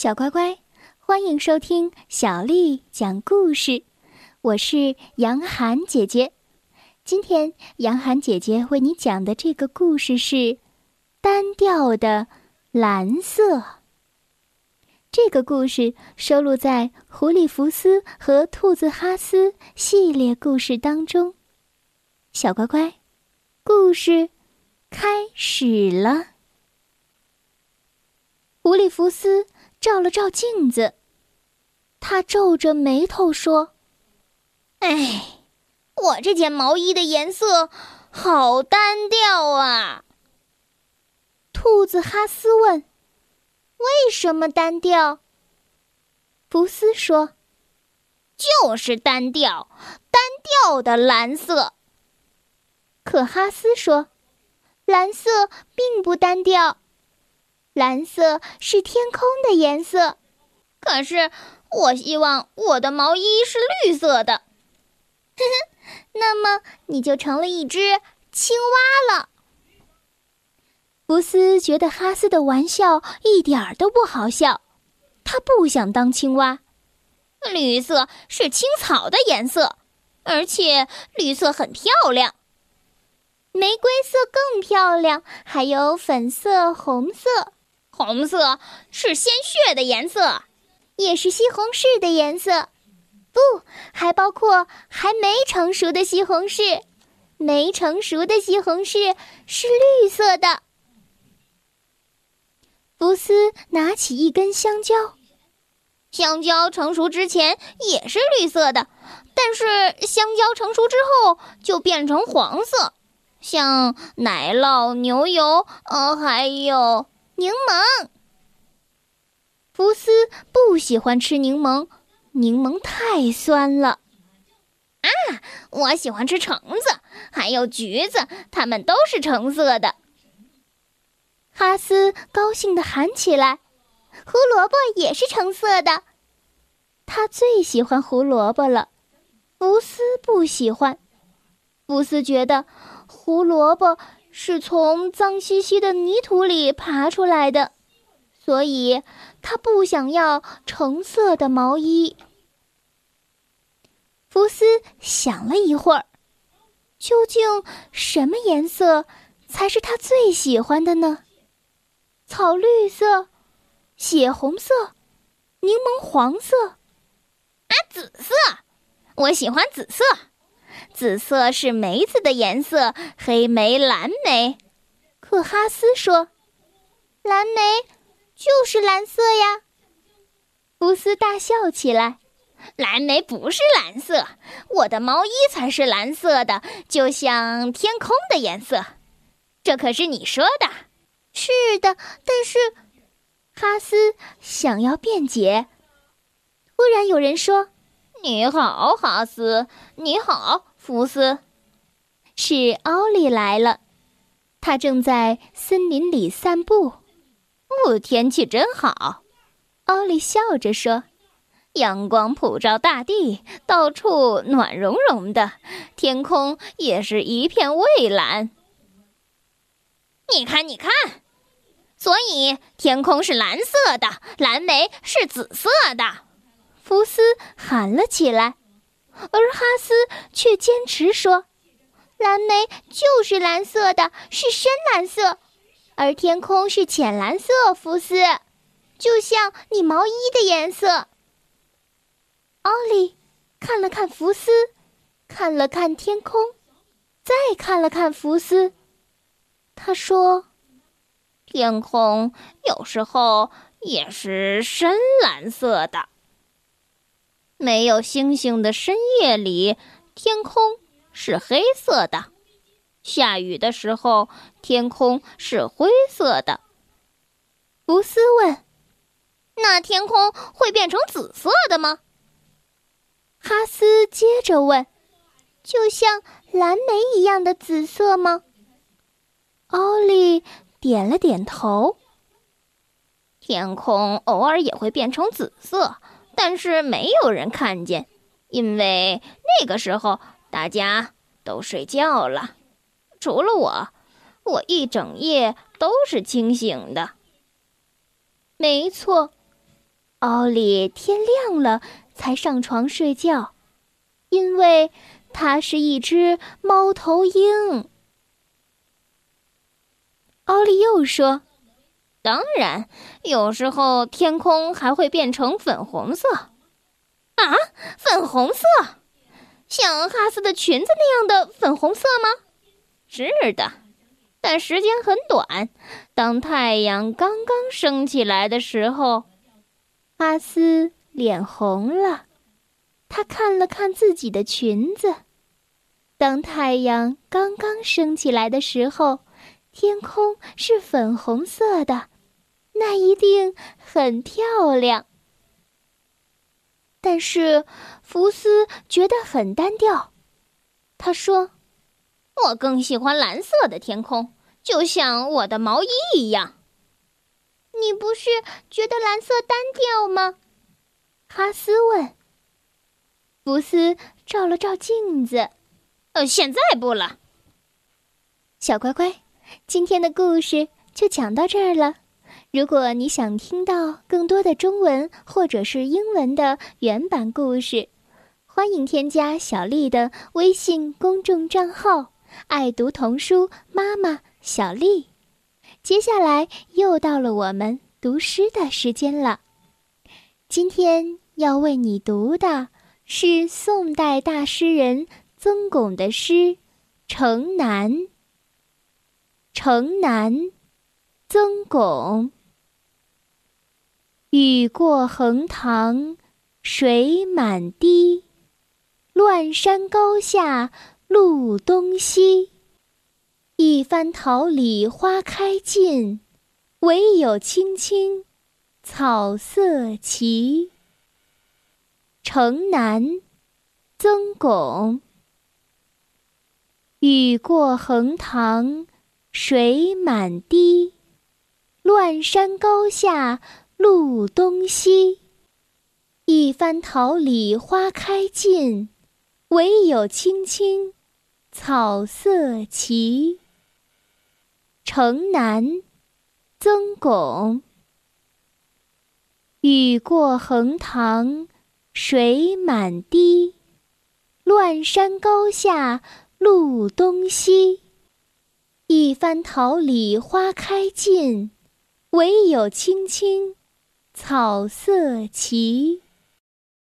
小乖乖，欢迎收听小丽讲故事。我是杨涵姐姐。今天杨涵姐姐为你讲的这个故事是《单调的蓝色》。这个故事收录在《狐狸福斯和兔子哈斯》系列故事当中。小乖乖，故事开始了。狐狸福斯。照了照镜子，他皱着眉头说：“哎，我这件毛衣的颜色好单调啊。”兔子哈斯问：“为什么单调？”福斯说：“就是单调，单调的蓝色。”可哈斯说：“蓝色并不单调。”蓝色是天空的颜色，可是我希望我的毛衣是绿色的。呵呵，那么你就成了一只青蛙了。福斯觉得哈斯的玩笑一点儿都不好笑，他不想当青蛙。绿色是青草的颜色，而且绿色很漂亮。玫瑰色更漂亮，还有粉色、红色。红色是鲜血的颜色，也是西红柿的颜色，不，还包括还没成熟的西红柿。没成熟的西红柿是绿色的。福斯拿起一根香蕉，香蕉成熟之前也是绿色的，但是香蕉成熟之后就变成黄色，像奶酪、牛油，呃，还有。柠檬，福斯不喜欢吃柠檬，柠檬太酸了。啊，我喜欢吃橙子，还有橘子，它们都是橙色的。哈斯高兴地喊起来：“胡萝卜也是橙色的。”他最喜欢胡萝卜了，福斯不喜欢。福斯觉得胡萝卜。是从脏兮兮的泥土里爬出来的，所以他不想要橙色的毛衣。福斯想了一会儿，究竟什么颜色才是他最喜欢的呢？草绿色、血红色、柠檬黄色，啊，紫色！我喜欢紫色。紫色是梅子的颜色，黑莓、蓝莓。可哈斯说：“蓝莓就是蓝色呀。”福斯大笑起来：“蓝莓不是蓝色，我的毛衣才是蓝色的，就像天空的颜色。这可是你说的。”“是的，但是……”哈斯想要辩解。突然有人说：“你好，哈斯，你好。”福斯，是奥利来了。他正在森林里散步。哦，天气真好。奥利笑着说：“阳光普照大地，到处暖融融的，天空也是一片蔚蓝。你看，你看，所以天空是蓝色的，蓝莓是紫色的。”福斯喊了起来。而哈斯却坚持说：“蓝莓就是蓝色的，是深蓝色，而天空是浅蓝色。”福斯，就像你毛衣的颜色。奥利看了看福斯，看了看天空，再看了看福斯，他说：“天空有时候也是深蓝色的。”没有星星的深夜里，天空是黑色的；下雨的时候，天空是灰色的。福斯问：“那天空会变成紫色的吗？”哈斯接着问：“就像蓝莓一样的紫色吗？”奥利点了点头。天空偶尔也会变成紫色。但是没有人看见，因为那个时候大家都睡觉了，除了我，我一整夜都是清醒的。没错，奥利天亮了才上床睡觉，因为它是一只猫头鹰。奥利又说：“当然，有时候天空还会变成粉红色。”啊，粉红色，像哈斯的裙子那样的粉红色吗？是的，但时间很短。当太阳刚刚升起来的时候，哈斯脸红了。他看了看自己的裙子。当太阳刚刚升起来的时候。天空是粉红色的，那一定很漂亮。但是福斯觉得很单调，他说：“我更喜欢蓝色的天空，就像我的毛衣一样。”你不是觉得蓝色单调吗？哈斯问。福斯照了照镜子，“呃，现在不了。”小乖乖。今天的故事就讲到这儿了。如果你想听到更多的中文或者是英文的原版故事，欢迎添加小丽的微信公众账号“爱读童书妈妈小丽”。接下来又到了我们读诗的时间了。今天要为你读的是宋代大诗人曾巩的诗《城南》。城南，曾巩。雨过横塘水满堤，乱山高下路东西。一番桃李花开尽，唯有青青草色齐。城南，曾巩。雨过横塘。水满堤，乱山高下路东西。一番桃李花开尽，唯有青青草色齐。城南，曾巩。雨过横塘水满堤，乱山高下路东西。一番桃李花开尽，唯有青青草色齐。